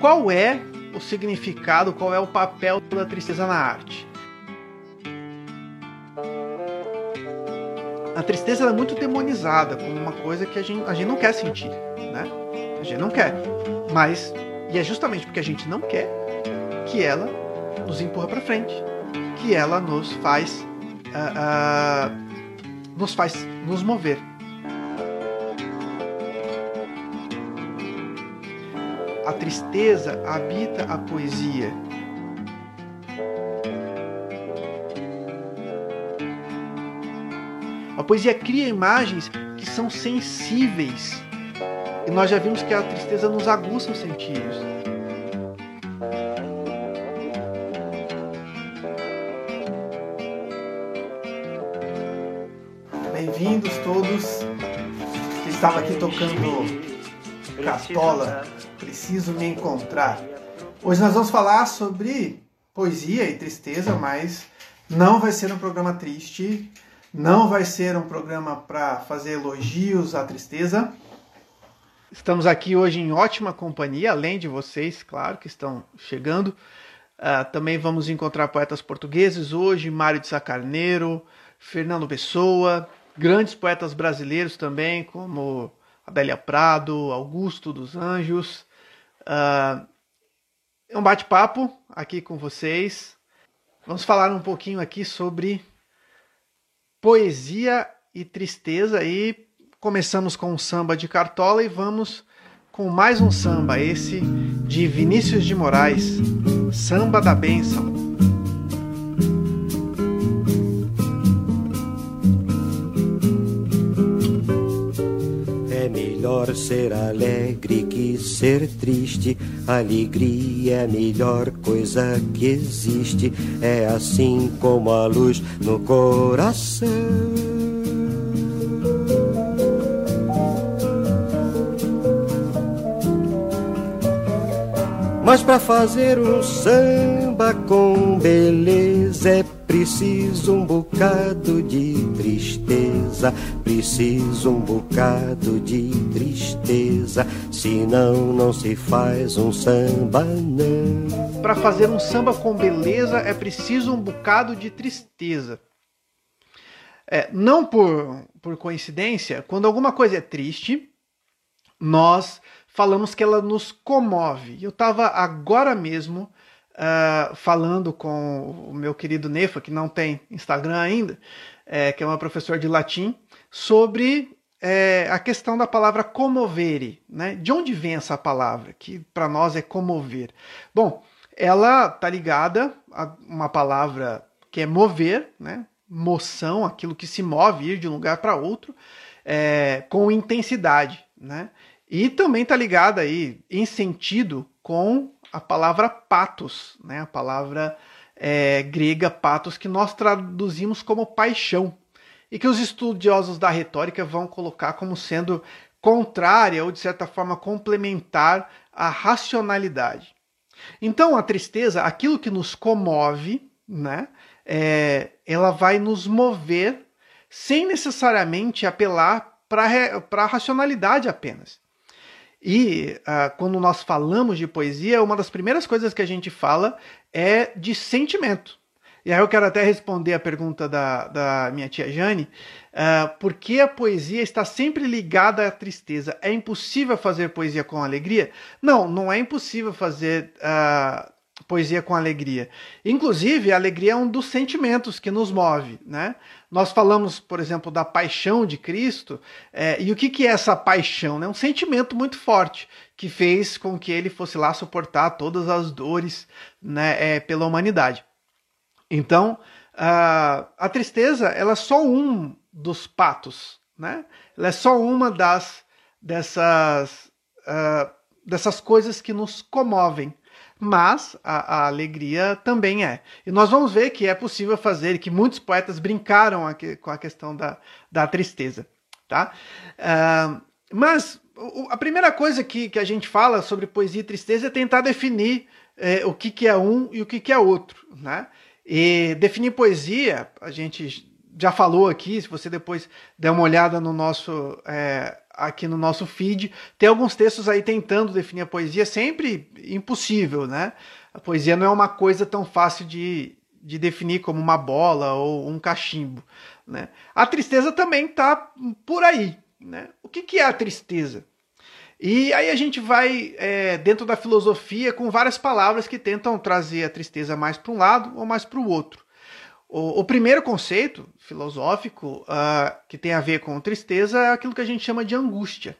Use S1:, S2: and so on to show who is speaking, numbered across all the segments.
S1: qual é o significado, qual é o papel da tristeza na arte? A tristeza é muito demonizada como uma coisa que a gente, a gente não quer sentir, né? A gente não quer. Mas, e é justamente porque a gente não quer que ela nos empurra para frente, que ela nos faz, uh, uh, nos faz nos mover. Tristeza habita a poesia. A poesia cria imagens que são sensíveis. E nós já vimos que a tristeza nos aguça os sentidos. Bem-vindos todos. Estava aqui tocando Cartola Preciso Me Encontrar. Hoje nós vamos falar sobre poesia e tristeza, mas não vai ser um programa triste, não vai ser um programa para fazer elogios à tristeza. Estamos aqui hoje em ótima companhia, além de vocês, claro, que estão chegando. Uh, também vamos encontrar poetas portugueses hoje, Mário de Sacarneiro, Fernando Pessoa, grandes poetas brasileiros também, como Adélia Prado, Augusto dos Anjos, Uh, é um bate-papo aqui com vocês. Vamos falar um pouquinho aqui sobre poesia e tristeza e começamos com um samba de cartola e vamos com mais um samba, esse de Vinícius de Moraes, Samba da Bênção.
S2: melhor ser alegre ser triste. Alegria é a melhor coisa que existe. É assim como a luz no coração. Mas para fazer um samba com beleza é Preciso um bocado de tristeza, preciso um bocado de tristeza, senão não se faz um samba não.
S1: Para fazer um samba com beleza é preciso um bocado de tristeza. É, não por, por coincidência, quando alguma coisa é triste, nós falamos que ela nos comove. Eu estava agora mesmo uh, falando com o meu querido Nefa, que não tem Instagram ainda, é, que é uma professora de latim, sobre é, a questão da palavra comovere. Né? De onde vem essa palavra, que para nós é comover? Bom, ela está ligada a uma palavra que é mover, né? moção, aquilo que se move, ir de um lugar para outro, é, com intensidade. Né? E também está ligada aí em sentido com a palavra patos, né? a palavra é, grega patos, que nós traduzimos como paixão, e que os estudiosos da retórica vão colocar como sendo contrária ou, de certa forma, complementar à racionalidade. Então, a tristeza, aquilo que nos comove, né, é, ela vai nos mover sem necessariamente apelar para a racionalidade apenas. E uh, quando nós falamos de poesia, uma das primeiras coisas que a gente fala é de sentimento. E aí eu quero até responder a pergunta da, da minha tia Jane, uh, por que a poesia está sempre ligada à tristeza? É impossível fazer poesia com alegria? Não, não é impossível fazer uh, poesia com alegria. Inclusive, a alegria é um dos sentimentos que nos move, né? Nós falamos, por exemplo, da paixão de Cristo, é, e o que, que é essa paixão? É um sentimento muito forte que fez com que ele fosse lá suportar todas as dores né, é, pela humanidade. Então, a, a tristeza ela é só um dos patos, né? Ela é só uma das dessas uh, dessas coisas que nos comovem mas a, a, alegria também é. E nós vamos ver que é possível fazer, que muitos poetas brincaram aqui, com a questão da, da tristeza. Tá? Uh, mas a primeira coisa que, que a gente fala sobre poesia e tristeza é tentar definir é, o que, que é um e o que, que é outro. Né? E definir poesia, a gente já falou aqui, se você depois der uma olhada no nosso é, aqui no nosso feed. Tem alguns textos aí tentando definir a poesia, sempre impossível, né? A poesia não é uma coisa tão fácil de, de definir como uma bola ou um cachimbo. Né? A tristeza também está por aí. Né? O que, que é a tristeza? E aí a gente vai é, dentro da filosofia com várias palavras que tentam trazer a tristeza mais para um lado ou mais para o outro. O, primeiro conceito filosófico uh, que tem a ver com tristeza é aquilo que a gente chama de angústia.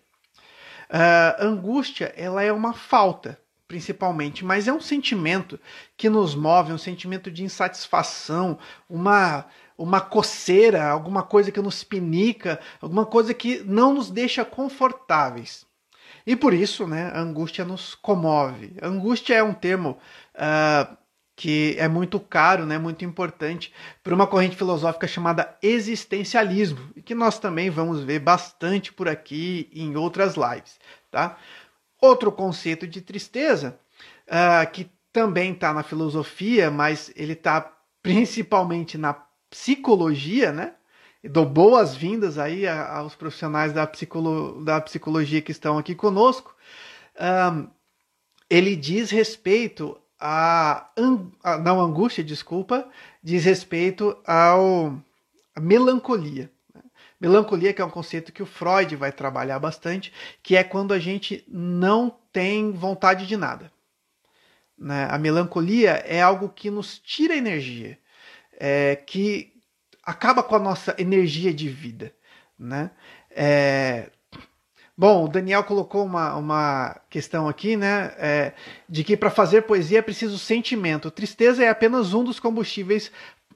S1: Uh, angústia ela é uma falta, principalmente, mas é um sentimento que nos move, um sentimento de insatisfação, uma uma coceira, alguma coisa que nos pinica, alguma coisa que não nos deixa confortáveis. E por isso, né, a angústia nos comove. Angústia é um termo uh, que é muito caro, né, muito importante para uma corrente filosófica chamada existencialismo, e que nós também vamos ver bastante por aqui em outras lives. Tá? Outro conceito de tristeza, uh, que também está na filosofia, mas ele está principalmente na psicologia, né? Dou boas-vindas aí aos profissionais da, psicolo, da psicologia que estão aqui conosco. Um, ele diz respeito a, a, não angústia, desculpa, diz respeito ao a melancolia. Né? Melancolia que é um conceito que o Freud vai trabalhar bastante, que é quando a gente não tem vontade de nada. Né? A melancolia é algo que nos tira energia é, que acaba com a nossa energia de vida. Né? É, Bom, o Daniel colocou uma, uma questão aqui, né? É, de que para fazer poesia é preciso sentimento. Tristeza é apenas um dos combustíveis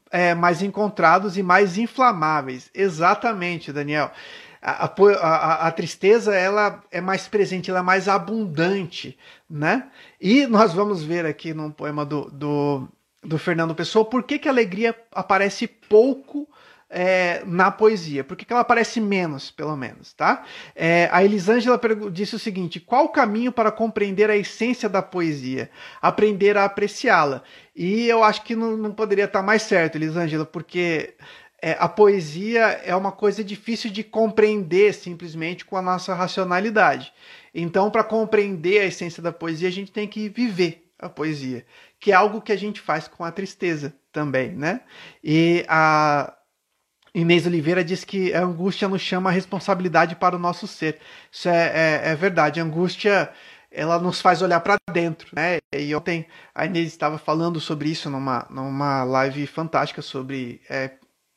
S1: é, mais encontrados e mais inflamáveis. Exatamente, Daniel. A, a, a, tristeza ela é mais presente, ela é mais abundante, né? E nós vamos ver aqui num poema do, do do Fernando Pessoa, por que, que a alegria aparece pouco é, na poesia? Por que, que ela aparece menos, pelo menos, tá? É, a Elisângela disse o seguinte: qual o caminho para compreender a essência da poesia? Aprender a apreciá-la. E eu acho que não, não poderia estar mais certo, Elisângela, porque é, a poesia é uma coisa difícil de compreender simplesmente com a nossa racionalidade. Então, para compreender a essência da poesia, a gente tem que viver a poesia que é algo que a gente faz com a tristeza também, né? E a Inês Oliveira diz que a angústia nos chama a responsabilidade para o nosso ser. Isso é, é, é verdade. A angústia ela nos faz olhar para dentro, né? E ontem a Inês estava falando sobre isso numa, numa live fantástica sobre é,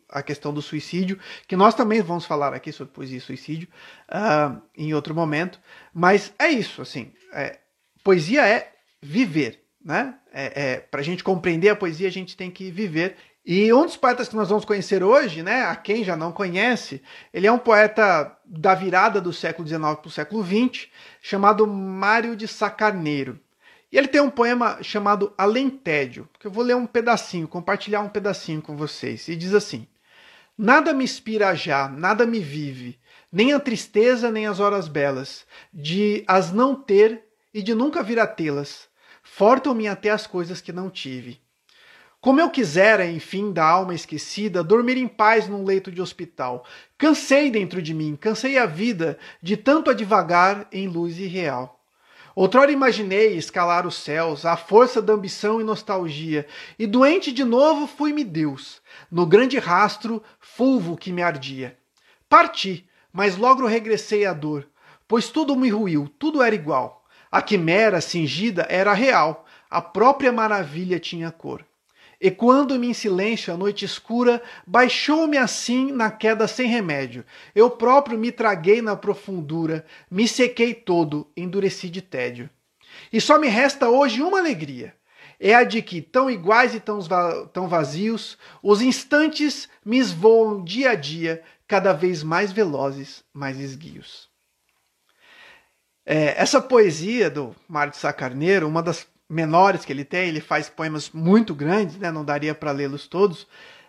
S1: a questão do suicídio, que nós também vamos falar aqui sobre poesia e suicídio uh, em outro momento. Mas é isso, assim. É, poesia é viver, né? É, é, Para a gente compreender a poesia, a gente tem que viver. E um dos poetas que nós vamos conhecer hoje, né, a quem já não conhece, ele é um poeta da virada do século XIX para o século XX, chamado Mário de Sacarneiro. E ele tem um poema chamado Alentédio, que eu vou ler um pedacinho, compartilhar um pedacinho com vocês. E diz assim: Nada me inspira já, nada me vive, nem a tristeza, nem as horas belas, de as não ter e de nunca vir a tê-las fortam-me até as coisas que não tive. Como eu quisera, enfim, da alma esquecida, dormir em paz num leito de hospital. Cansei dentro de mim, cansei a vida de tanto advagar em luz irreal. Outrora imaginei escalar os céus, à força da ambição e nostalgia, e doente de novo fui-me Deus, no grande rastro fulvo que me ardia. Parti, mas logo regressei à dor, pois tudo me ruiu, tudo era igual. A quimera cingida era real, a própria maravilha tinha cor. E quando-me em silêncio a noite escura, baixou-me assim na queda sem remédio. Eu próprio me traguei na profundura, me sequei todo, endureci de tédio. E só me resta hoje uma alegria. É a de que, tão iguais e tão, tão vazios, os instantes me esvoam dia a dia, cada vez mais velozes, mais esguios. É, essa poesia do Mário de Sá Carneiro, uma das menores que ele tem, ele faz poemas muito grandes, né, não daria para lê-los todos,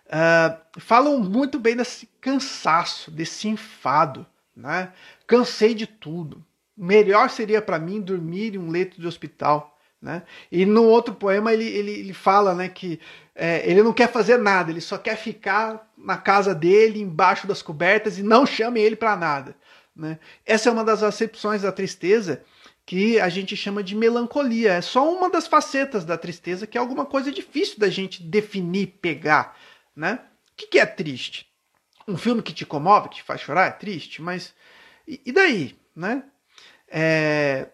S1: uh, falam muito bem desse cansaço, desse enfado. Né? Cansei de tudo. Melhor seria para mim dormir em um leito de hospital. Né? E no outro poema ele, ele, ele fala né, que é, ele não quer fazer nada, ele só quer ficar na casa dele, embaixo das cobertas e não chame ele para nada. Né? Essa é uma das acepções da tristeza que a gente chama de melancolia. É só uma das facetas da tristeza que é alguma coisa difícil da gente definir, pegar. Né? O que é triste? Um filme que te comove, que te faz chorar, é triste, mas e, daí? Né? É...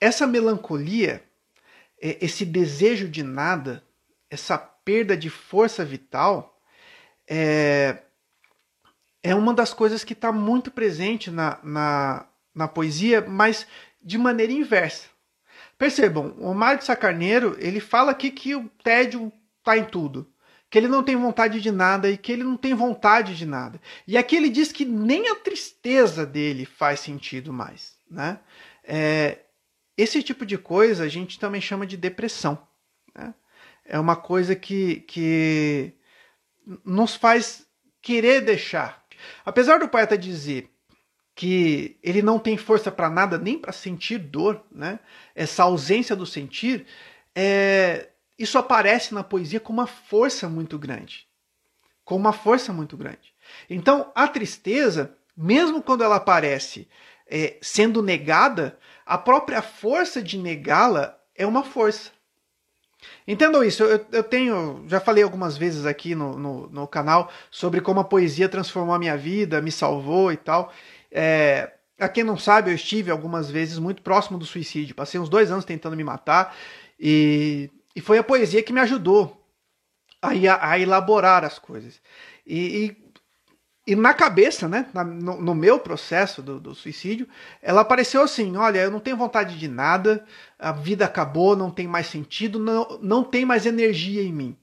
S1: Essa melancolia, é, esse desejo de nada, essa perda de força vital, é, é uma das coisas que está muito presente na, na, na poesia, mas de maneira inversa. Percebam, o Mário de Sacarneiro ele fala aqui que o tédio está em tudo, que ele não tem vontade de nada e que ele não tem vontade de nada. E aqui ele diz que nem a tristeza dele faz sentido mais. Né? É, esse tipo de coisa a gente também chama de depressão. Né? É uma coisa que, que nos faz querer deixar Apesar do poeta dizer que ele não tem força para nada, nem para sentir dor, né? essa ausência do sentir, é... isso aparece na poesia com uma força muito grande. Com uma força muito grande. Então, a tristeza, mesmo quando ela aparece é, sendo negada, a própria força de negá-la é uma força. Entendam isso, eu, eu, tenho, já falei algumas vezes aqui no, no, no, canal sobre como a poesia transformou a minha vida, me salvou e tal. É, a quem não sabe, eu estive algumas vezes muito próximo do suicídio, passei uns dois anos tentando me matar e, e foi a poesia que me ajudou a, a elaborar as coisas. E, e e na cabeça, né, no, no meu processo do, do, suicídio, ela apareceu assim: olha, eu não tenho vontade de nada, a vida acabou, não tem mais sentido, não, não tem mais energia em mim.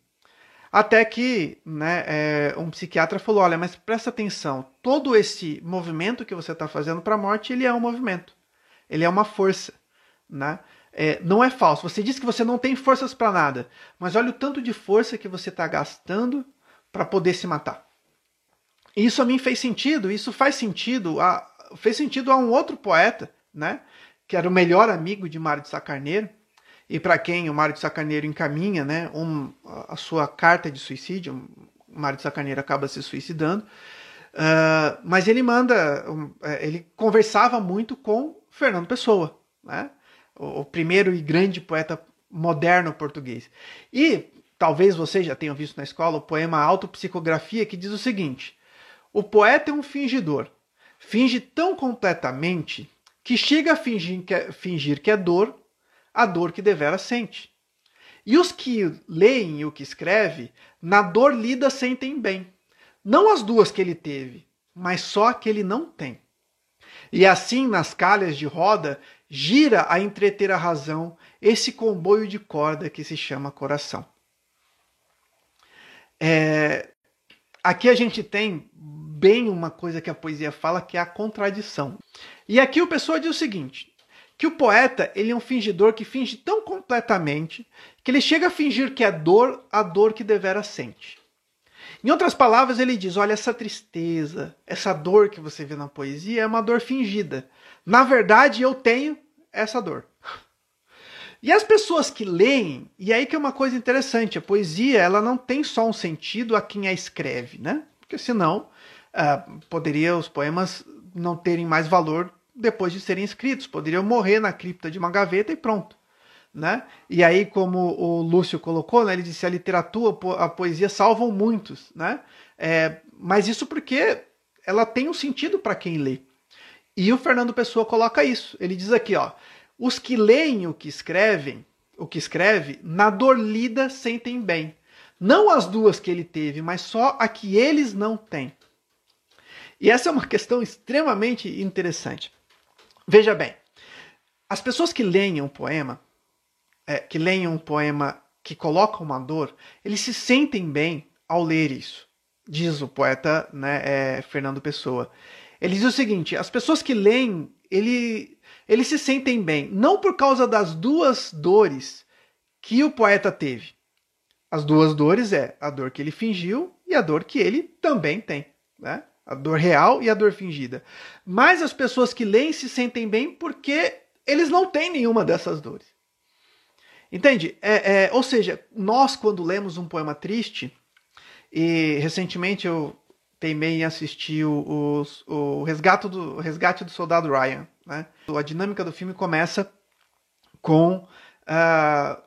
S1: Até que né, é, um psiquiatra falou: olha, mas presta atenção, todo esse movimento que você está fazendo para a morte, ele é um movimento, ele é uma força. Né? É, não é falso. Você diz que você não tem forças para nada, mas olha o tanto de força que você está gastando para poder se matar. Isso a mim fez sentido, isso faz sentido, a, fez sentido a um outro poeta, né? Que era o melhor amigo de Mário de Sacarneiro, e para quem o Mário de Sacarneiro encaminha, né, um, a sua carta de suicídio, o Mário de Sacarneiro acaba se suicidando, uh, mas ele manda, um, é, ele conversava muito com Fernando Pessoa, né? O, o primeiro e grande poeta moderno português. E talvez vocês já tenham visto na escola o poema Autopsicografia, que diz o seguinte: o poeta é um fingidor. Finge tão completamente que chega a fingir que é, fingir que é dor, a dor que devera sente. E os que leem o que escreve, na dor lida sentem bem. Não as duas que ele teve, mas só a que ele não tem. E assim, nas calhas de roda, gira a entreter a razão esse comboio de corda que se chama coração. É, aqui a gente tem bem uma coisa que a poesia fala, que é a contradição. E aqui o pessoal diz o seguinte: que o poeta ele é um fingidor que finge tão completamente que ele chega a fingir que é dor a dor que devera sente. Em outras palavras, ele diz: olha, essa tristeza, essa dor que você vê na poesia é uma dor fingida. Na verdade, eu tenho essa dor. E as pessoas que leem, e aí que é uma coisa interessante, a poesia ela não tem só um sentido a quem a escreve, né? Porque senão uh, poderia os poemas não terem mais valor depois de serem escritos, poderiam morrer na cripta de uma gaveta e pronto. Né? E aí, como o Lúcio colocou, né, ele disse a literatura, a poesia salvam muitos, né? É, mas isso porque ela tem um sentido para quem lê. E o Fernando Pessoa coloca isso. Ele diz aqui, ó, os que leem o que escrevem, o que escreve, na dor lida sentem bem. Não as duas que ele teve, mas só a que eles não têm. E essa é uma questão extremamente interessante. Veja bem, as pessoas que leem um poema, é, que leem um poema que coloca uma dor, eles se sentem bem ao ler isso, diz o poeta né, é, Fernando Pessoa. Ele diz o seguinte: as pessoas que leem, ele, eles se sentem bem, não por causa das duas dores que o poeta teve. As duas dores é a dor que ele fingiu e a dor que ele também tem. Né? A dor real e a dor fingida. Mas as pessoas que leem se sentem bem porque eles não têm nenhuma dessas dores. Entende? É, é, ou seja, nós, quando lemos um poema triste, e recentemente eu teimei em assistir o, o, o resgate, do, resgate do Soldado Ryan. Né? A dinâmica do filme começa com uh,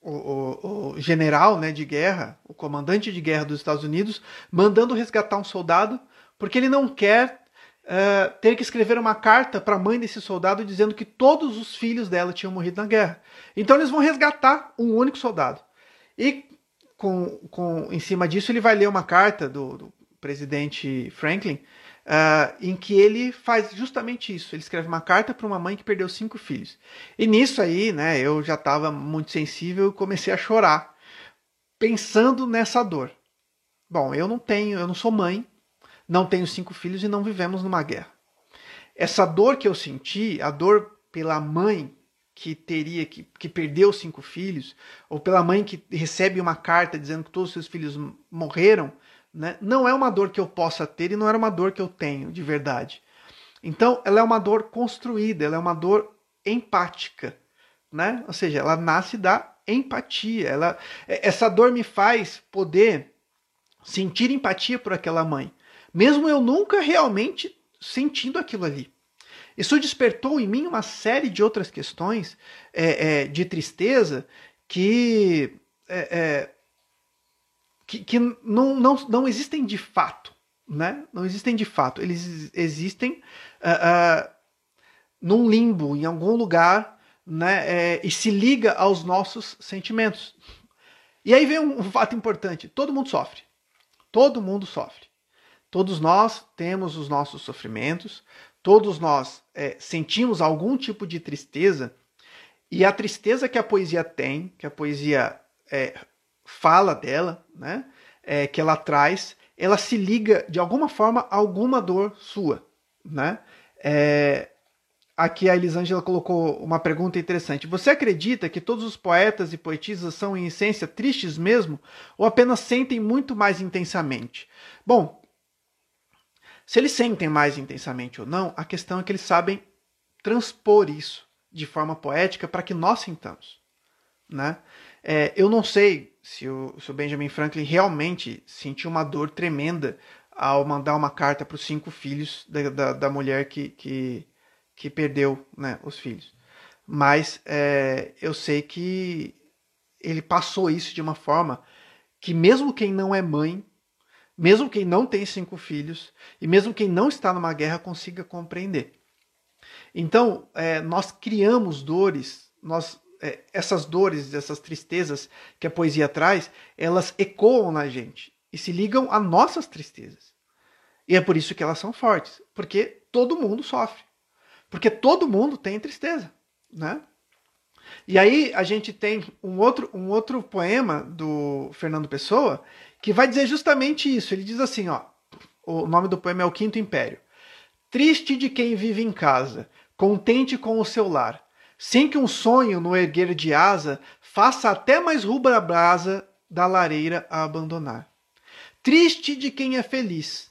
S1: o, o, o, general né, de guerra, o comandante de guerra dos Estados Unidos, mandando resgatar um soldado, porque ele não quer uh, ter que escrever uma carta para a mãe desse soldado dizendo que todos os filhos dela tinham morrido na guerra. Então eles vão resgatar um único soldado. E com, com, em cima disso ele vai ler uma carta do, do presidente Franklin, uh, em que ele faz justamente isso. Ele escreve uma carta para uma mãe que perdeu cinco filhos. E nisso aí, né, eu já estava muito sensível e comecei a chorar, pensando nessa dor. Bom, eu não tenho, eu não sou mãe, não tenho cinco filhos e não vivemos numa guerra. Essa dor que eu senti, a dor pela mãe que teria que, que perdeu cinco filhos, ou pela mãe que recebe uma carta dizendo que todos os seus filhos morreram, né? Não é uma dor que eu possa ter e não era uma dor que eu tenho de verdade. Então, ela é uma dor construída, ela é uma dor empática, né? Ou seja, ela nasce da empatia. Ela, é, essa dor me faz poder sentir empatia por aquela mãe, mesmo eu nunca realmente sentindo aquilo ali. Isso despertou em mim uma série de outras questões é, é, de tristeza que é, é que, que não, não, não existem de fato. Né? Não existem de fato. Eles existem uh, uh, num limbo, em algum lugar, né? É, e se liga aos nossos sentimentos. E aí vem um, um fato importante: todo mundo sofre. Todo mundo sofre. Todos nós temos os nossos sofrimentos, todos nós é, sentimos algum tipo de tristeza, e a tristeza que a poesia tem, que a poesia é, fala dela, né? É, que ela traz, ela se liga de alguma forma a alguma dor sua, né? É, aqui a Elisângela colocou uma pergunta interessante. Você acredita que todos os poetas e poetisas são em essência tristes mesmo, ou apenas sentem muito mais intensamente? Bom, se eles sentem mais intensamente ou não, a questão é que eles sabem transpor isso de forma poética para que nós sintamos, né? É, eu não sei se o, se o, Benjamin Franklin realmente sentiu uma dor tremenda ao mandar uma carta para os cinco filhos da, da, da, mulher que, que, que perdeu né, os filhos. Mas é, eu sei que ele passou isso de uma forma que, mesmo quem não é mãe, mesmo quem não tem cinco filhos, e mesmo quem não está numa guerra, consiga compreender. Então, é, nós criamos dores, nós é, essas dores, essas tristezas que a poesia traz, elas ecoam na gente e se ligam a nossas tristezas. E é por isso que elas são fortes, porque todo mundo sofre. Porque todo mundo tem tristeza, né? E aí a gente tem um outro, um outro poema do Fernando Pessoa que vai dizer justamente isso. Ele diz assim, ó, o nome do poema é O Quinto Império. Triste de quem vive em casa, contente com o seu lar, sem que um sonho no erguer de asa faça até mais rubra brasa da lareira a abandonar. Triste de quem é feliz.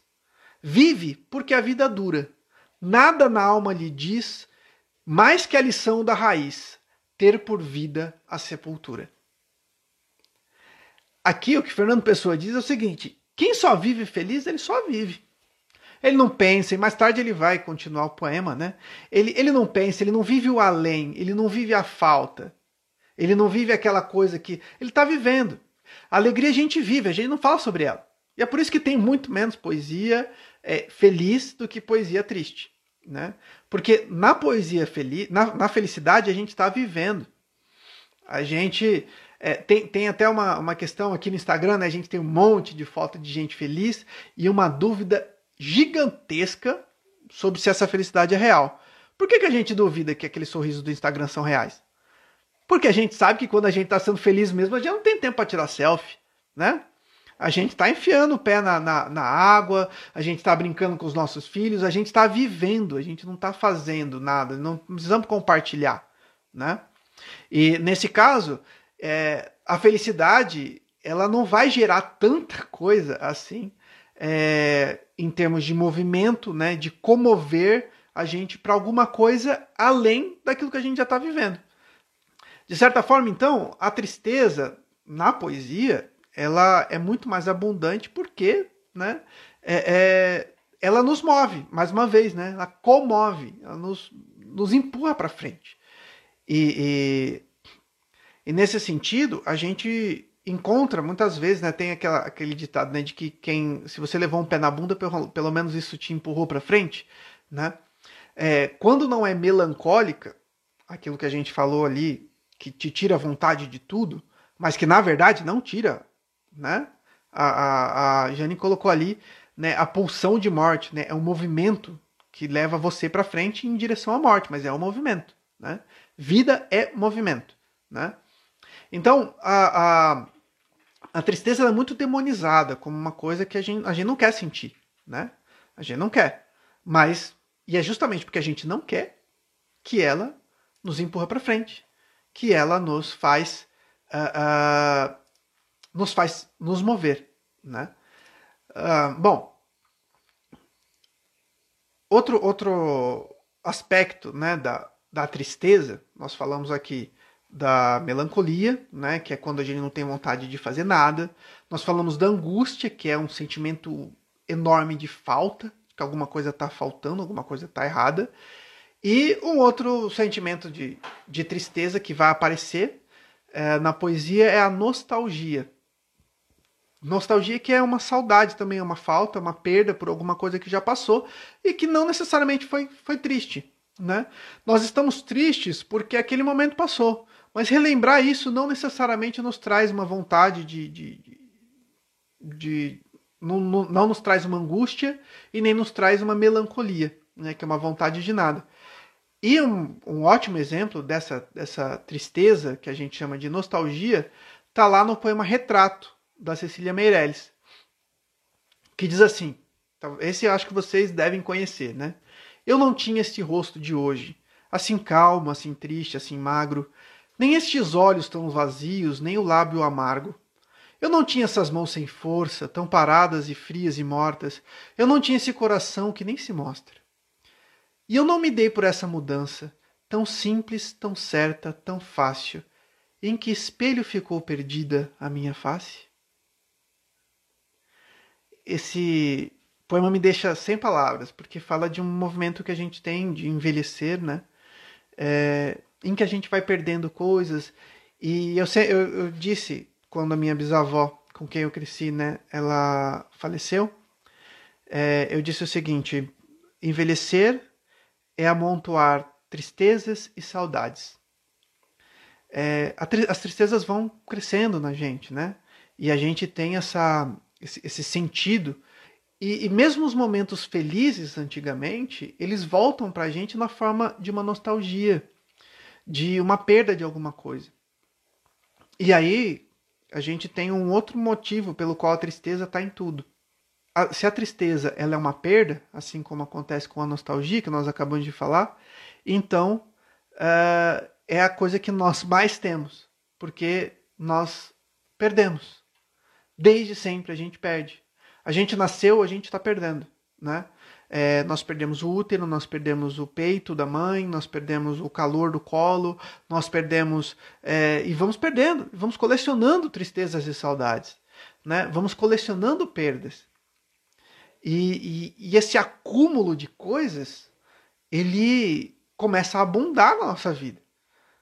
S1: Vive porque a vida dura. Nada na alma lhe diz mais que a lição da raiz, ter por vida a sepultura. Aqui o que Fernando Pessoa diz é o seguinte: quem só vive feliz, ele só vive. Ele não pensa, e mais tarde ele vai continuar o poema, né? Ele, ele não pensa, ele não vive o além, ele não vive a falta. Ele não vive aquela coisa que. Ele está vivendo. A alegria a gente vive, a gente não fala sobre ela. E é por isso que tem muito menos poesia é, feliz do que poesia triste. Né? Porque na poesia feliz, na, na felicidade, a gente está vivendo. A gente. É, tem, tem até uma, uma questão aqui no Instagram, né? A gente tem um monte de foto de gente feliz e uma dúvida gigantesca sobre se essa felicidade é real. Por que, que a gente duvida que aqueles sorrisos do Instagram são reais? Porque a gente sabe que quando a gente está sendo feliz mesmo, a gente não tem tempo para tirar selfie, né? A gente está enfiando o pé na, na, na água, a gente está brincando com os nossos filhos, a gente está vivendo, a gente não está fazendo nada, não precisamos compartilhar, né? E nesse caso, é, a felicidade ela não vai gerar tanta coisa assim é, em termos de movimento, né, de comover a gente para alguma coisa além daquilo que a gente já está vivendo. De certa forma, então, a tristeza na poesia ela é muito mais abundante porque né, é, é, ela nos move, mais uma vez, né? Ela comove, ela nos, nos empurra para frente. E, e, e, nesse sentido, a gente encontra muitas vezes, né? Tem aquela, aquele ditado, né? De que quem, se você levou um pé na bunda, pelo, pelo menos isso te empurrou para frente, né? É, quando não é melancólica, aquilo que a gente falou ali, que te tira a vontade de tudo, mas que na verdade não tira, né? A, a, a Jane colocou ali né, a pulsão de morte, né? É um movimento que leva você para frente em direção à morte, mas é um movimento, né? Vida é movimento, né? Então, a, a, a tristeza é muito demonizada como uma coisa que a gente, a gente não quer sentir, né? A gente não quer. Mas, e é justamente porque a gente não quer que ela nos empurra para frente, que ela nos faz, uh, uh, nos faz nos mover, né? Uh, bom, outro, outro aspecto né, da, da tristeza, nós falamos aqui da melancolia, né, que é quando a gente não tem vontade de fazer nada. Nós falamos da angústia, que é um sentimento enorme de falta, que alguma coisa está faltando, alguma coisa está errada. E um outro sentimento de, de tristeza que vai aparecer é, na poesia é a nostalgia. Nostalgia que é uma saudade também, é uma falta, uma perda por alguma coisa que já passou e que não necessariamente foi, foi triste. Né? Nós estamos tristes porque aquele momento passou, mas relembrar isso não necessariamente nos traz uma vontade de. de, de, de não, não, nos traz uma angústia e nem nos traz uma melancolia, né? que é uma vontade de nada. E um, um ótimo exemplo dessa, dessa tristeza, que a gente chama de nostalgia, está lá no poema Retrato, da Cecília Meirelles, que diz assim: esse eu acho que vocês devem conhecer, né? Eu não tinha este rosto de hoje, assim calmo, assim triste, assim magro, nem estes olhos tão vazios, nem o lábio amargo. Eu não tinha essas mãos sem força, tão paradas e frias e mortas. Eu não tinha esse coração que nem se mostra. E eu não me dei por essa mudança, tão simples, tão certa, tão fácil. Em que espelho ficou perdida a minha face? esse poema me deixa sem palavras, porque fala de um movimento que a gente tem de envelhecer, né? É, em que a gente vai perdendo coisas. E eu, eu, eu disse, quando a minha bisavó, com quem eu cresci, né, ela faleceu, é, eu disse o seguinte: envelhecer é amontoar tristezas e saudades. É, as tristezas vão crescendo na gente, né? E a gente tem essa esse, esse sentido. E, e, mesmo os momentos felizes antigamente, eles voltam para a gente na forma de uma nostalgia, de uma perda de alguma coisa. E aí a gente tem um outro motivo pelo qual a tristeza está em tudo. A, se a tristeza ela é uma perda, assim como acontece com a nostalgia que nós acabamos de falar, então uh, é a coisa que nós mais temos, porque nós perdemos desde sempre a gente perde. A gente nasceu, a gente está perdendo, né? É, nós perdemos o útero, nós perdemos o peito da mãe, nós perdemos o calor do colo, nós perdemos é, e vamos perdendo, vamos colecionando tristezas e saudades, né? Vamos colecionando perdas e, e, e esse acúmulo de coisas ele começa a abundar na nossa vida.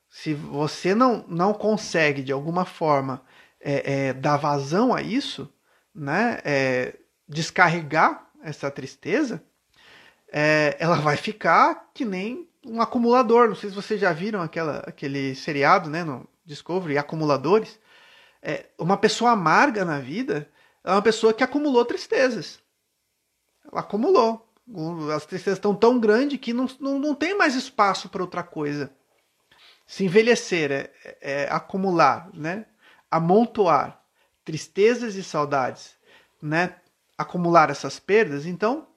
S1: Se você não, não consegue de alguma forma é, é, dar vazão a isso, né, é, descarregar essa tristeza, é, ela vai ficar que nem um acumulador. Não sei se vocês já viram aquela, aquele seriado né, no Discovery, Acumuladores. É, uma pessoa amarga na vida é uma pessoa que acumulou tristezas. Ela acumulou. As tristezas estão tão grandes que não, não, não tem mais espaço para outra coisa. Se envelhecer é, é acumular, né? amontoar tristezas e saudades, né? acumular essas perdas, então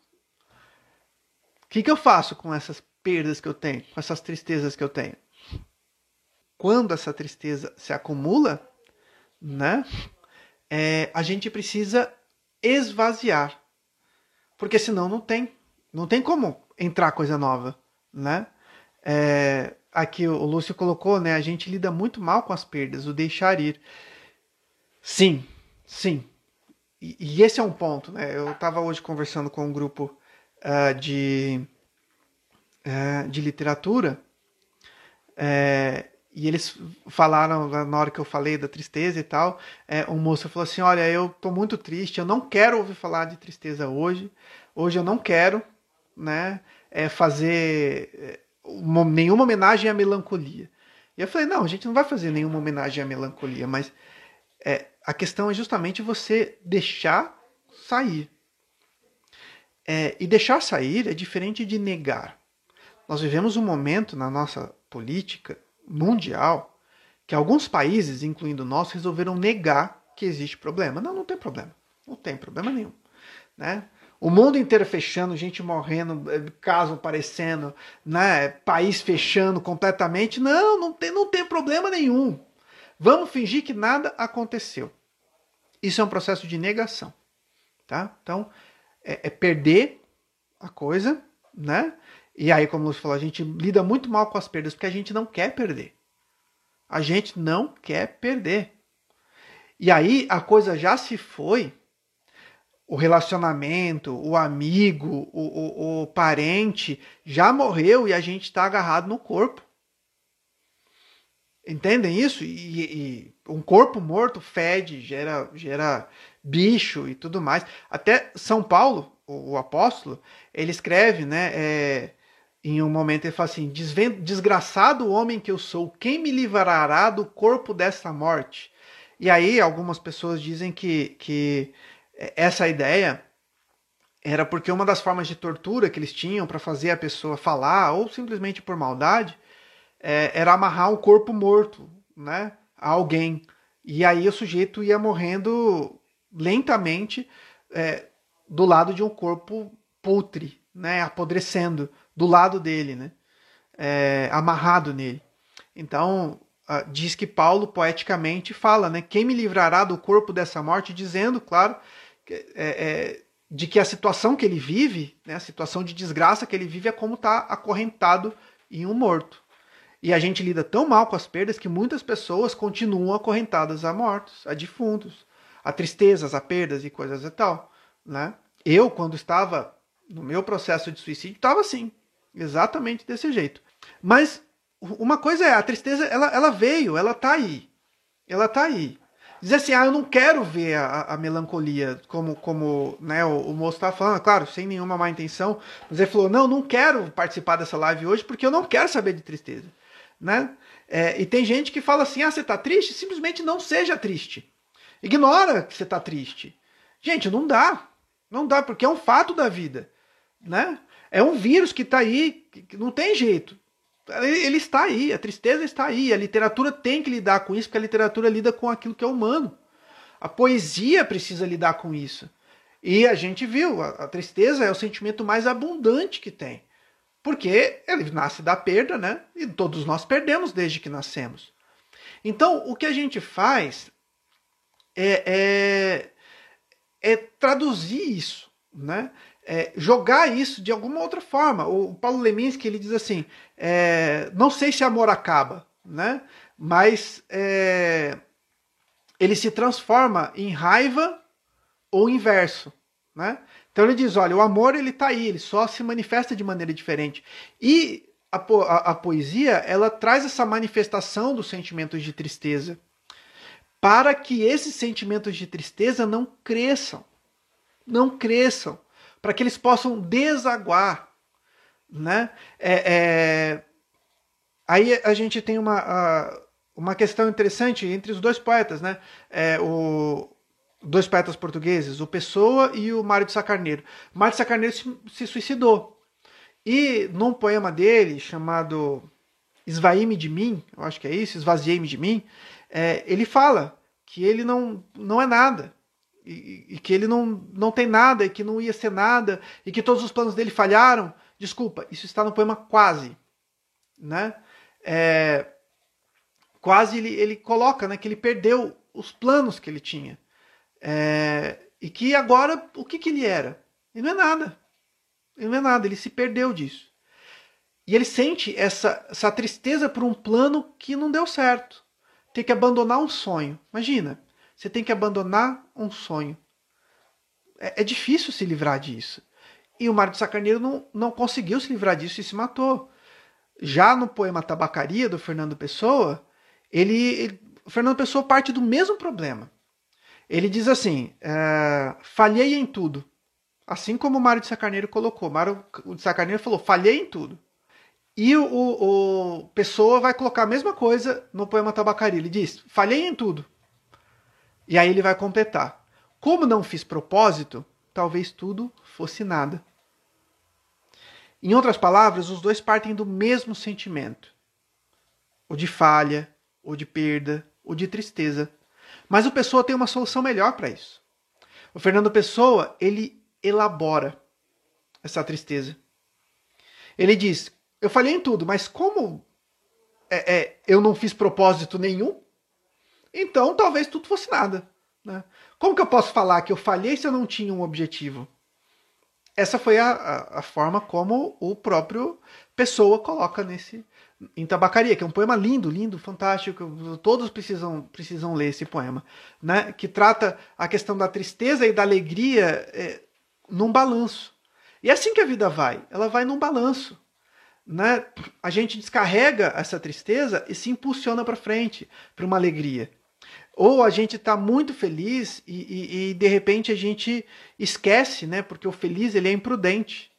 S1: que, que eu faço com essas perdas que eu tenho, com essas tristezas que eu tenho? Quando essa tristeza se acumula, né? É, a gente precisa esvaziar, porque senão não tem, não tem como entrar coisa nova, né? É, aqui o Lúcio colocou, né? A gente lida muito mal com as perdas, o deixar ir. Sim, sim. e, e, esse é um ponto, né? Eu estava hoje conversando com um grupo uh, de, uh, de literatura é, e eles falaram, na hora que eu falei da tristeza e tal, é, um moço falou assim: Olha, eu tô muito triste, eu não quero ouvir falar de tristeza hoje. Hoje eu não quero né, é, fazer uma, nenhuma homenagem à melancolia. E eu falei: Não, a gente não vai fazer nenhuma homenagem à melancolia, mas é, a questão é justamente você deixar sair. É, e deixar sair é diferente de negar. Nós vivemos um momento na nossa política mundial que alguns países, incluindo nosso, resolveram negar que existe problema. Não, não tem problema. Não tem problema nenhum. Né? O mundo inteiro fechando, gente morrendo, eh, caso aparecendo, né? país fechando completamente. Não, não tem, não tem problema nenhum. Vamos fingir que nada aconteceu. Isso é um processo de negação. Tá? Então, é, é perder a coisa, né? E aí, como você falou, a gente lida muito mal com as perdas porque a gente não quer perder. A gente não quer perder. E aí a coisa já se foi. O relacionamento, o amigo, o, o, o parente já morreu e a gente está agarrado no corpo. Entendem isso? E, e, um corpo morto fede, gera, gera bicho e tudo mais. Até São Paulo, o, o apóstolo, ele escreve, né? É, em um momento ele fala assim: Desgraçado homem que eu sou, quem me livrará do corpo desta morte? E aí algumas pessoas dizem que, que essa ideia era porque uma das formas de tortura que eles tinham para fazer a pessoa falar, ou simplesmente por maldade, é, era amarrar um corpo morto né, a alguém. E aí o sujeito ia morrendo lentamente é, do lado de um corpo putre, né, apodrecendo do lado dele, né? É, amarrado nele. Então, diz que Paulo poeticamente fala, né? Quem me livrará do corpo dessa morte? Dizendo, claro, que, é, é, de que a situação que ele vive, né, a situação de desgraça que ele vive é como estar tá acorrentado em um morto. E a gente lida tão mal com as perdas que muitas pessoas continuam acorrentadas a mortos, a defuntos, a tristezas, a perdas e coisas e tal. Né? Eu, quando estava no meu processo de suicídio, estava assim. Exatamente desse jeito. Mas uma coisa é, a tristeza, ela, ela veio, ela tá aí. Ela tá aí. Dizer assim, ah, eu não quero ver a, a melancolia, como, como né, o, o moço estava falando, claro, sem nenhuma má intenção, mas ele falou, não, não quero participar dessa live hoje porque eu não quero saber de tristeza. Né? É, e tem gente que fala assim, ah, você tá triste? Simplesmente não seja triste. Ignora que você tá triste. Gente, não dá. Não dá, porque é um fato da vida. Né? É um vírus que está aí, que não tem jeito. Ele está aí, a tristeza está aí. A literatura tem que lidar com isso, porque a literatura lida com aquilo que é humano. A poesia precisa lidar com isso. E a gente viu, a tristeza é o sentimento mais abundante que tem. Porque ele nasce da perda, né? E todos nós perdemos desde que nascemos. Então, o que a gente faz é, é, é traduzir isso, né? é, jogar isso de alguma outra forma. O Paulo Leminski ele diz assim: é, não sei se amor acaba, né? mas é, ele se transforma em raiva ou inverso. Né? Então ele diz: olha, o amor ele está aí, ele só se manifesta de maneira diferente. E a, a, a poesia ela traz essa manifestação dos sentimentos de tristeza para que esses sentimentos de tristeza não cresçam. Não cresçam para que eles possam desaguar. Né? É, é... Aí a gente tem uma, uma questão interessante entre os dois poetas, né? É, o, dois poetas portugueses, o Pessoa e o Mário de Sacarneiro. Mário de Sacarneiro se, se suicidou. E num poema dele, chamado Esvaí-me de mim, eu acho que é isso, Esvaziei-me de mim, é, ele fala que ele não, não é nada, e, e, que ele não, não tem nada, e que não ia ser nada, e que todos os planos dele falharam. Desculpa, isso está no poema Quase. Né? É, quase ele, ele coloca né, que ele perdeu os planos que ele tinha. É, e que agora, o que, que ele era? Ele não é nada. Ele não é nada, ele se perdeu disso. E ele sente essa, essa tristeza por um plano que não deu certo. Tem que abandonar um sonho. Imagina, você tem que abandonar um sonho. é, é difícil se livrar disso. E o Mário de Sacarneiro não, não conseguiu se livrar disso e se matou. Já no poema Tabacaria, do Fernando Pessoa, ele, ele Fernando Pessoa parte do mesmo problema. Ele diz assim: é, falhei em tudo. Assim como o Mário de Sacarneiro colocou. Mário de Sacarneiro falou: falhei em tudo. E o, o, o Pessoa vai colocar a mesma coisa no poema Tabacaria. Ele diz: falhei em tudo. E aí ele vai completar: como não fiz propósito, talvez tudo fosse nada. Em outras palavras, os dois partem do mesmo sentimento: o de falha, o de perda, o de tristeza. Mas o Pessoa tem uma solução melhor para isso. O Fernando Pessoa, ele elabora essa tristeza. Ele diz: Eu falhei em tudo, mas como é, é, eu não fiz propósito nenhum, então talvez tudo fosse nada. Né? Como que eu posso falar que eu falhei se eu não tinha um objetivo? Essa foi a, a, a forma como o próprio Pessoa coloca nesse em Tabacaria, que é um poema lindo, lindo, fantástico. Todos precisam, precisam ler esse poema, né? Que trata a questão da tristeza e da alegria é, num balanço. E é assim que a vida vai, ela vai num balanço. Né? A gente descarrega essa tristeza e se impulsiona para frente, para uma alegria. Ou a gente está muito feliz e, e, e, de repente a gente esquece, né? Porque o feliz ele é imprudente.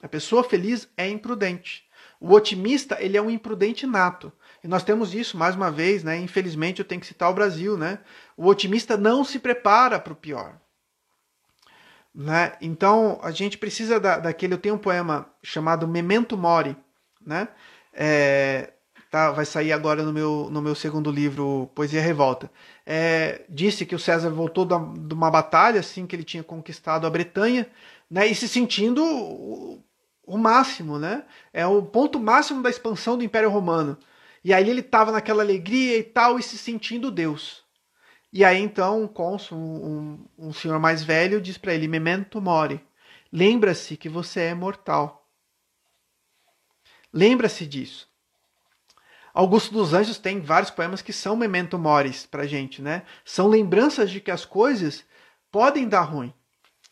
S1: A pessoa feliz é imprudente. O otimista ele é um imprudente nato. E nós temos isso mais uma vez, né? Infelizmente eu tenho que citar o Brasil, né? O otimista não se prepara para o pior. Né? Então a gente precisa da, daquele. Eu tenho um poema chamado Memento Mori, né? É, tá, vai sair agora no meu, no meu segundo livro, Poesia Revolta. É, disse que o César voltou da, de uma batalha, assim, que ele tinha conquistado a Bretanha, né, e se sentindo o, o máximo, né? É o ponto máximo da expansão do Império Romano. E aí ele estava naquela alegria e tal, e se sentindo Deus. E aí então um cônsul, um, um senhor mais velho, diz para ele: Memento mori. Lembra-se que você é mortal. Lembra-se disso. Augusto dos Anjos tem vários poemas que são memento moris pra gente, né? São lembranças de que as coisas podem dar ruim.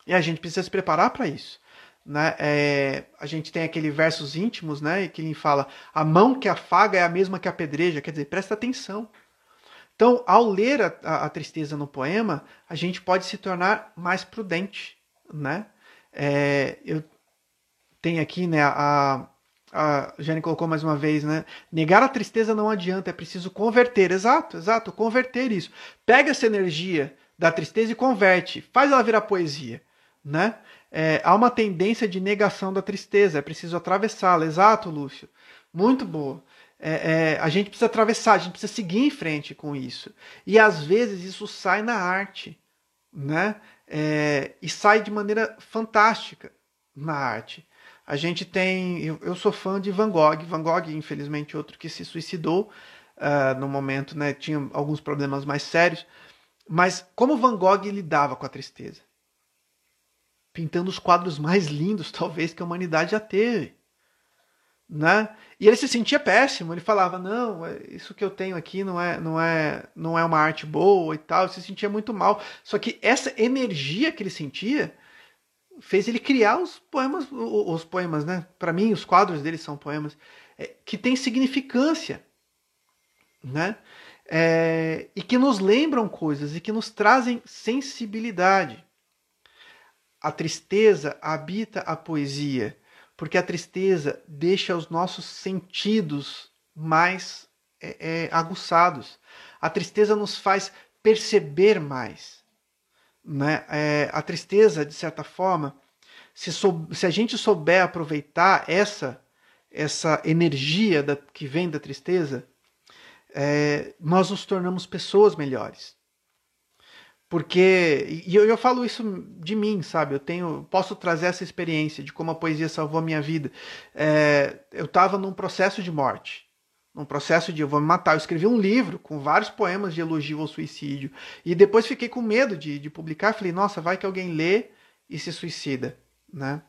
S1: E a gente precisa se preparar para isso. Né? É, a gente tem aquele versos íntimos, né? Que ele fala: a mão que afaga é a mesma que a pedreja. Quer dizer, presta atenção. Então, ao ler a, a, a tristeza no poema, a gente pode se tornar mais prudente, né? É, eu tenho aqui, né, a, a Jane colocou mais uma vez, né? Negar a tristeza não adianta, é preciso converter. Exato, exato, converter isso. Pega essa energia da tristeza e converte, faz ela virar poesia, né? É, há uma tendência de negação da tristeza, é preciso atravessá-la. Exato, Lúcio. Muito boa. É, é, a gente precisa atravessar, a gente precisa seguir em frente com isso. E às vezes isso sai na arte, né? É, e sai de maneira fantástica na arte. A gente tem. Eu, eu, sou fã de Van Gogh. Van Gogh, infelizmente, outro que se suicidou uh, no momento, né? Tinha alguns problemas mais sérios. Mas como Van Gogh lidava com a tristeza? Pintando os quadros mais lindos, talvez, que a humanidade já teve. Né? E ele se sentia péssimo. Ele falava: "Não, é, isso que eu tenho aqui não é, não é, não é uma arte boa e tal". Ele se sentia muito mal. Só que essa energia que ele sentia fez ele criar os poemas, os poemas, né? Para mim, os quadros dele são poemas é, que têm significância, né? É, e que nos lembram coisas e que nos trazem sensibilidade. A tristeza habita a poesia, porque a tristeza deixa os nossos sentidos mais é, é aguçados. A tristeza nos faz perceber mais. Né? É, a tristeza, de certa forma, se, sou, se a gente souber aproveitar essa essa energia da, que vem da tristeza, é, nós nos tornamos pessoas melhores. Porque, e eu, eu, falo isso de mim, sabe? Eu tenho, posso trazer essa experiência de como a poesia salvou a minha vida. É, eu estava num processo de morte num processo de eu vou me matar. Eu escrevi um livro com vários poemas de elogio ao suicídio. E depois fiquei com medo de, de publicar. Falei, nossa, vai que alguém lê e se suicida, né?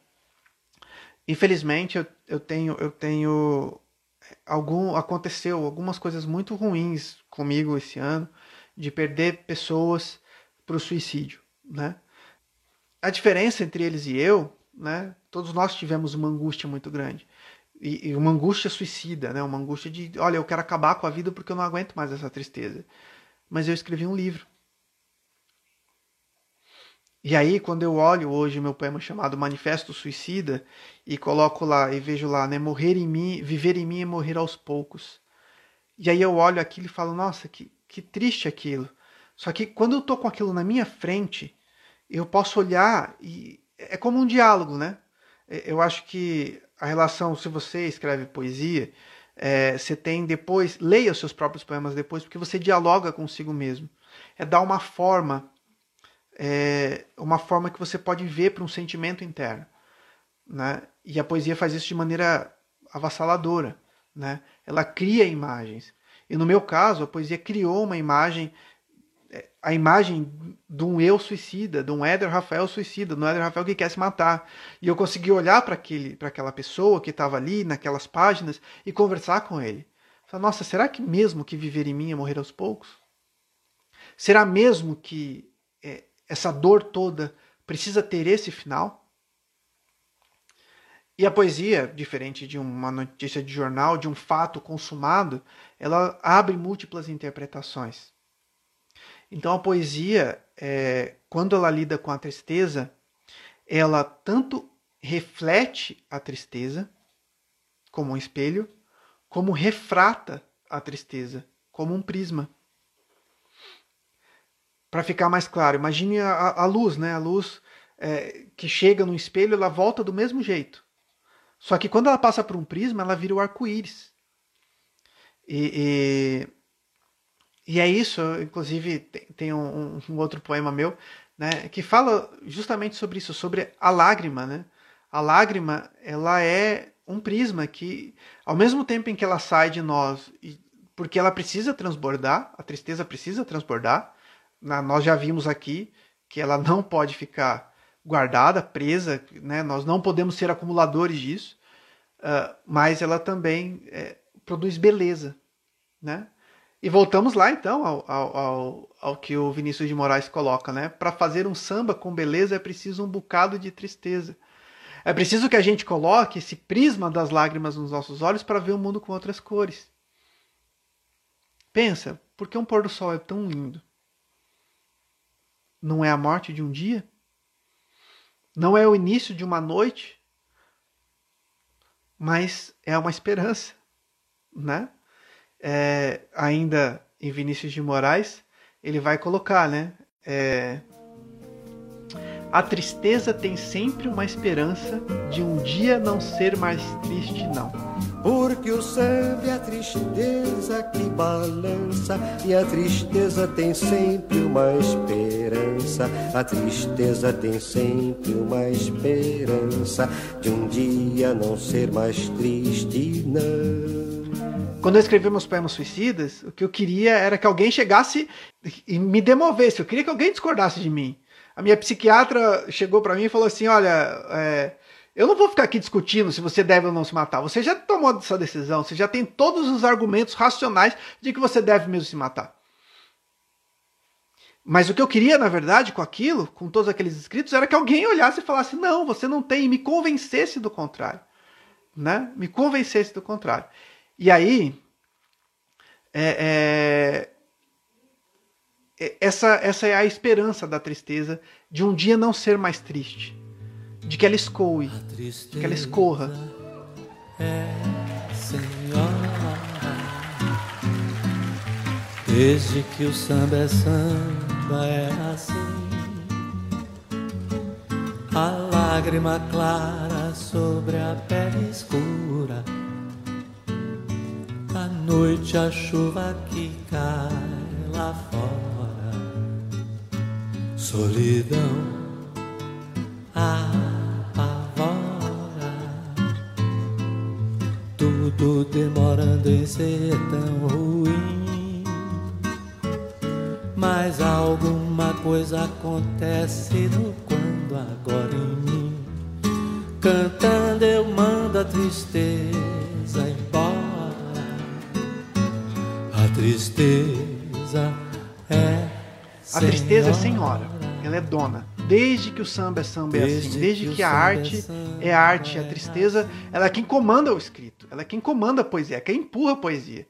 S1: Infelizmente, eu, eu tenho, eu tenho algum aconteceu algumas coisas muito ruins comigo esse ano de perder pessoas para o suicídio, né? a diferença entre eles e eu, né? Todos nós tivemos uma angústia muito grande. E, e, uma angústia suicida, né? Uma angústia de, olha, eu quero acabar com a vida porque eu não aguento mais essa tristeza. Mas eu escrevi um livro. E aí, quando eu olho hoje meu poema chamado Manifesto Suicida e coloco lá e vejo lá, né, morrer em mim, viver em mim e morrer aos poucos. E aí eu olho aquilo e falo, nossa, que, que triste aquilo. Só que quando eu tô com aquilo na minha frente, eu posso olhar e é como um diálogo, né? É, eu acho que a relação, se você escreve poesia, é, você tem depois, leia os seus próprios poemas depois, porque você dialoga consigo mesmo. É dar uma forma, é, uma forma que você pode ver para um sentimento interno. Né? E a poesia faz isso de maneira avassaladora. Né? Ela cria imagens. E no meu caso, a poesia criou uma imagem a imagem de um eu suicida, de um Éder Rafael suicida, de um Éder Rafael que quer se matar. E eu consegui olhar para aquela pessoa que estava ali naquelas páginas e conversar com ele. Falar, nossa, será que mesmo que viver em mim é morrer aos poucos? Será mesmo que é, essa dor toda precisa ter esse final? E a poesia, diferente de uma notícia de jornal, de um fato consumado, ela abre múltiplas interpretações. Então a poesia, é, quando ela lida com a tristeza, ela tanto reflete a tristeza como um espelho, como refrata a tristeza como um prisma. Para ficar mais claro, imagine a, a, luz, né? A luz é, que chega no espelho, ela volta do mesmo jeito. Só que quando ela passa por um prisma, ela vira o arco-íris. E, e e é isso, inclusive tem um, um, outro poema meu, né, que fala justamente sobre isso, sobre a lágrima, né? A lágrima, ela é um prisma que, ao mesmo tempo em que ela sai de nós, porque ela precisa transbordar, a tristeza precisa transbordar, nós já vimos aqui que ela não pode ficar guardada, presa, né? nós não podemos ser acumuladores disso, uh, mas ela também é, produz beleza, né? E voltamos lá então ao, ao, ao, ao que o Vinícius de Moraes coloca, né? Para fazer um samba com beleza é preciso um bocado de tristeza. É preciso que a gente coloque esse prisma das lágrimas nos nossos olhos para ver o mundo com outras cores. Pensa, por que um pôr do sol é tão lindo? Não é a morte de um dia? Não é o início de uma noite? Mas é uma esperança, né? É, ainda em Vinícius de Moraes, ele vai colocar, né? É, a tristeza tem sempre uma esperança de um dia não ser mais triste, não.
S2: Porque o samba é a tristeza que balança e a tristeza tem sempre uma esperança. A tristeza tem sempre uma esperança de um dia não ser mais triste, não.
S1: Quando eu escrevi meus poemas suicidas, o que eu queria era que alguém chegasse e me demovesse. Eu queria que alguém discordasse de mim. A minha psiquiatra chegou para mim e falou assim: Olha, é, eu não vou ficar aqui discutindo se você deve ou não se matar. Você já tomou essa decisão, você já tem todos os argumentos racionais de que você deve mesmo se matar. Mas o que eu queria, na verdade, com aquilo, com todos aqueles escritos, era que alguém olhasse e falasse: não, você não tem, e me convencesse do contrário. Né? Me convencesse do contrário. E aí, é, é, é, essa, essa é a esperança da tristeza de um dia não ser mais triste, de que ela escoe, de que ela escorra. É, Senhora,
S3: desde que o samba é samba é assim, a lágrima clara sobre a pele escura noite a chuva que cai lá fora, solidão apavora, tudo demorando em ser tão ruim. Mas alguma coisa acontece no quando agora em mim. Cantando eu mando a tristeza embora tristeza é
S1: A tristeza é senhora, ela é dona. Desde que o samba é samba é assim, desde que a arte é arte, a tristeza, ela é quem comanda o escrito, ela é quem comanda a poesia, é quem empurra a poesia.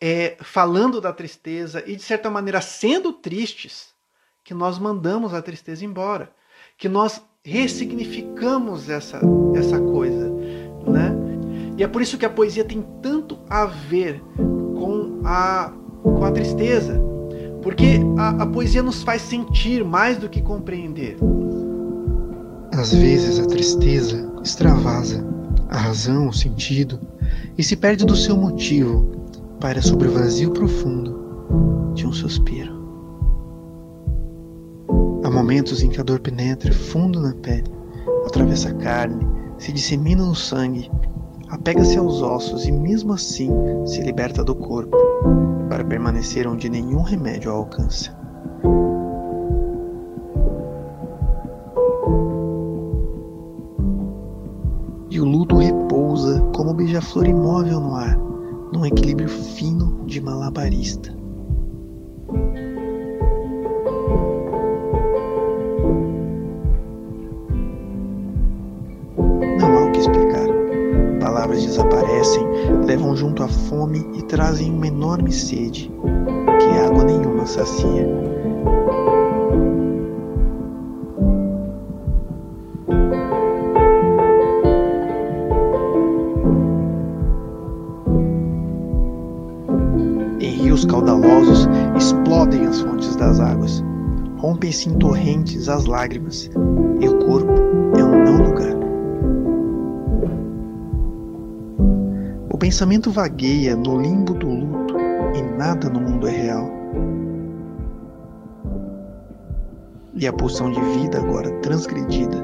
S1: É falando da tristeza e de certa maneira sendo tristes que nós mandamos a tristeza embora, que nós ressignificamos essa essa coisa, né? E é por isso que a poesia tem tanto a ver com a com a tristeza porque a, a poesia nos faz sentir mais do que compreender.
S4: Às vezes a tristeza extravasa a razão, o sentido, e se perde do seu motivo para sobre o vazio profundo de um suspiro. Há momentos em que a dor penetra fundo na pele, atravessa a carne, se dissemina no sangue, apega-se aos ossos e mesmo assim se liberta do corpo para permanecer onde nenhum remédio a alcança. E o luto repousa como beija-flor imóvel no ar, num equilíbrio fino de malabarista. Levam junto a fome e trazem uma enorme sede, que água nenhuma sacia. Em rios caudalosos explodem as fontes das águas, rompem-se em torrentes as lágrimas, pensamento vagueia no limbo do luto e nada no mundo é real. E a pulsão de vida agora transgredida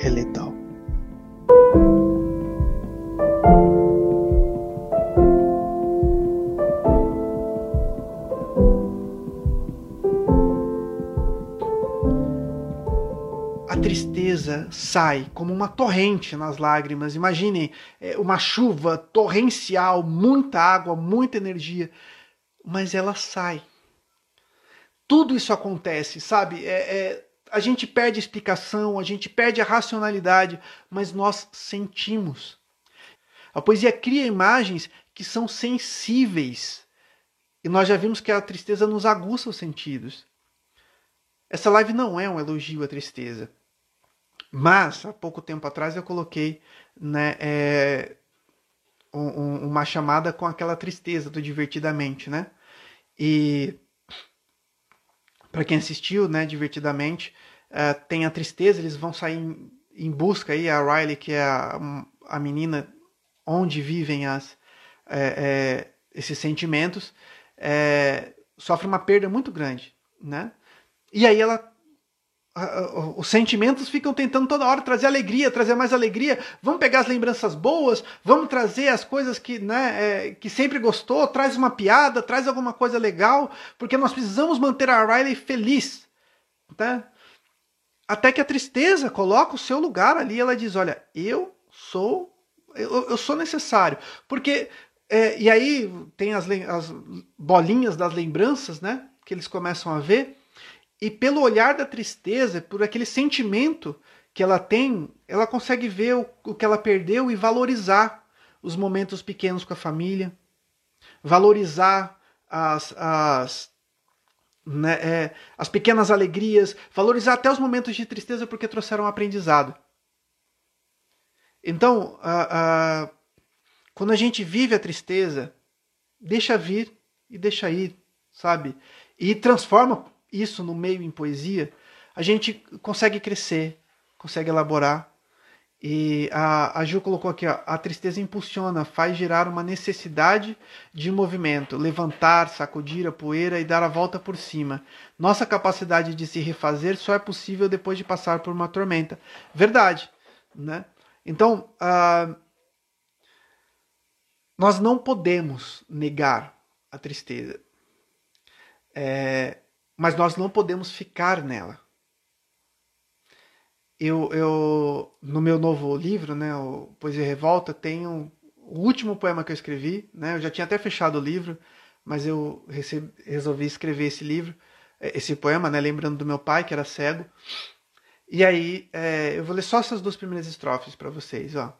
S4: é letal.
S1: Sai como uma torrente nas lágrimas. Imaginem é, uma chuva torrencial, muita água, muita energia, mas ela sai. Tudo isso acontece, sabe? É, é, a gente perde a explicação, a gente perde a racionalidade, mas nós sentimos. A poesia cria imagens que são sensíveis. E nós já vimos que a tristeza nos aguça os sentidos. Essa live não é um elogio à tristeza. Mas, há pouco tempo atrás, eu coloquei né, é, um, uma chamada com aquela tristeza do Divertidamente, né? E para quem assistiu, né, Divertidamente, uh, tem a tristeza, eles vão sair em, em busca aí, a Riley, que é a, a menina onde vivem as, é, é, esses sentimentos, é, sofre uma perda muito grande, né? E aí ela os sentimentos ficam tentando toda hora trazer alegria, trazer mais alegria. Vamos pegar as lembranças boas, vamos trazer as coisas que, né, é, que sempre gostou, traz uma piada, traz alguma coisa legal, porque nós precisamos manter a Riley feliz. Tá? Até que a tristeza coloca o seu lugar ali, ela diz: Olha, eu sou, eu, eu sou necessário. Porque, é, e aí tem as, as bolinhas das lembranças, né, que eles começam a ver. E pelo olhar da tristeza, por aquele sentimento que ela tem, ela consegue ver o, o que ela perdeu e valorizar os momentos pequenos com a família, valorizar as, as, né, é, as pequenas alegrias, valorizar até os momentos de tristeza porque trouxeram um aprendizado. Então, quando a gente vive a tristeza, deixa vir e deixa ir, sabe? E transforma isso no meio em poesia, a gente consegue crescer, consegue elaborar. E a, a Ju colocou aqui, ó, a tristeza impulsiona, faz gerar uma necessidade de movimento, levantar, sacudir a poeira e dar a volta por cima. Nossa capacidade de se refazer só é possível depois de passar por uma tormenta. Verdade, né? Então, uh, nós não podemos negar a tristeza. É, mas nós não podemos ficar nela. Eu, eu no meu novo livro, né, o Poesia Revolta, tenho o último poema que eu escrevi, né, eu já tinha até fechado o livro, mas eu recebi, resolvi escrever esse livro esse poema, né? Lembrando do meu pai, que era cego. E aí, é, eu vou ler só essas duas primeiras estrofes para vocês, ó.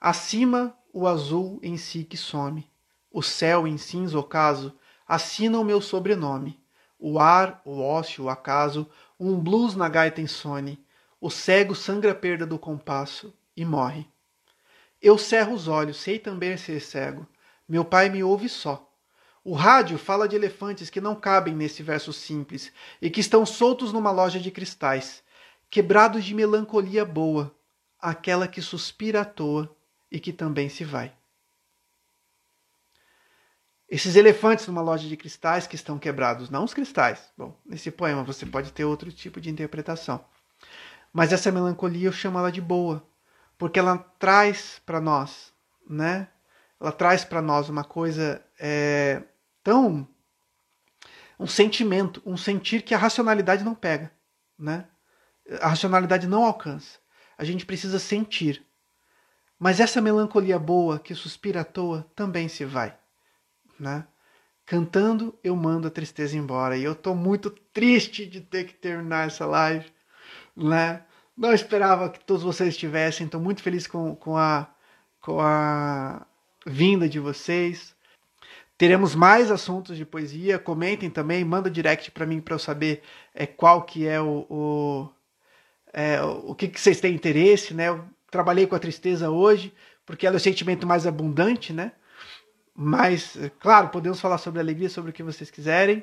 S1: Acima, o azul em si que some, o céu em cinza ocaso assina o meu sobrenome. O ar, o ócio, o acaso, um blues na gaita insone, o cego sangra a perda do compasso e morre. Eu cerro os olhos, sei também ser cego. Meu pai me ouve só. O rádio fala de elefantes que não cabem nesse verso simples e que estão soltos numa loja de cristais quebrados de melancolia boa, aquela que suspira à toa e que também se vai. Esses elefantes numa loja de cristais que estão quebrados, não os cristais. Bom, nesse poema você pode ter outro tipo de interpretação. Mas essa melancolia eu chamo ela de boa, porque ela traz para nós, né? Ela traz para nós uma coisa é, tão um sentimento, um sentir que a racionalidade não pega, né? a racionalidade não alcança. A gente precisa sentir. Mas essa melancolia boa que suspira à toa também se vai, né? Cantando, eu mando a tristeza embora. E eu tô muito triste de ter que terminar essa live, né? Não esperava que todos vocês estivessem. Estou muito feliz com, com, a, com a vinda de vocês. Teremos mais assuntos de poesia. Comentem também, manda direct para mim para eu saber é, qual que é o, o é, o que, que, vocês têm interesse, né? Eu trabalhei com a tristeza hoje, porque ela é o sentimento mais abundante, né? Mas, claro, podemos falar sobre alegria, sobre o que vocês quiserem.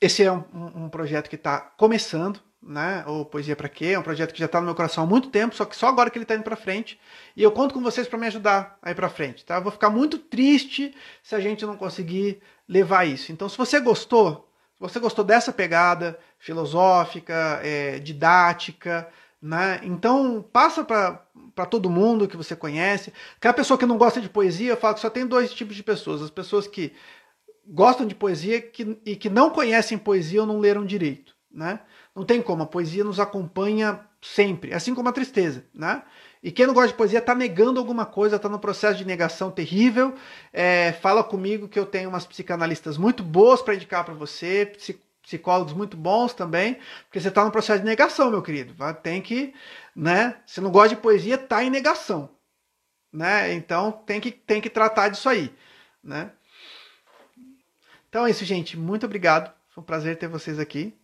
S1: Esse é um, um projeto que está começando, né? O Poesia para Quê? É um projeto que já está no meu coração há muito tempo, só que só agora que ele está indo para frente. E eu conto com vocês para me ajudar a ir para frente, tá? Eu vou ficar muito triste se a gente não conseguir levar isso. Então, se você gostou, se você gostou dessa pegada filosófica, é, didática, né? Então passa para todo mundo que você conhece. Aquela pessoa que não gosta de poesia, fala que só tem dois tipos de pessoas: as pessoas que gostam de poesia que, e que não conhecem poesia ou não leram direito. Né? Não tem como, a poesia nos acompanha sempre, assim como a tristeza. Né? E quem não gosta de poesia está negando alguma coisa, está no processo de negação terrível. É, fala comigo que eu tenho umas psicanalistas muito boas para indicar para você, psicólogos muito bons também, porque você está no processo de negação, meu querido. Tem que, né? Se não gosta de poesia, está em negação, né? Então tem que tem que tratar disso aí, né? Então é isso, gente. Muito obrigado. Foi um prazer ter vocês aqui.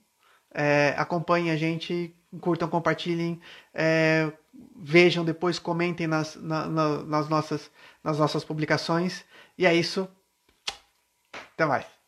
S1: É, acompanhem a gente, curtam, compartilhem. É, vejam depois, comentem nas, na, na, nas, nossas, nas nossas publicações. E é isso. Até mais.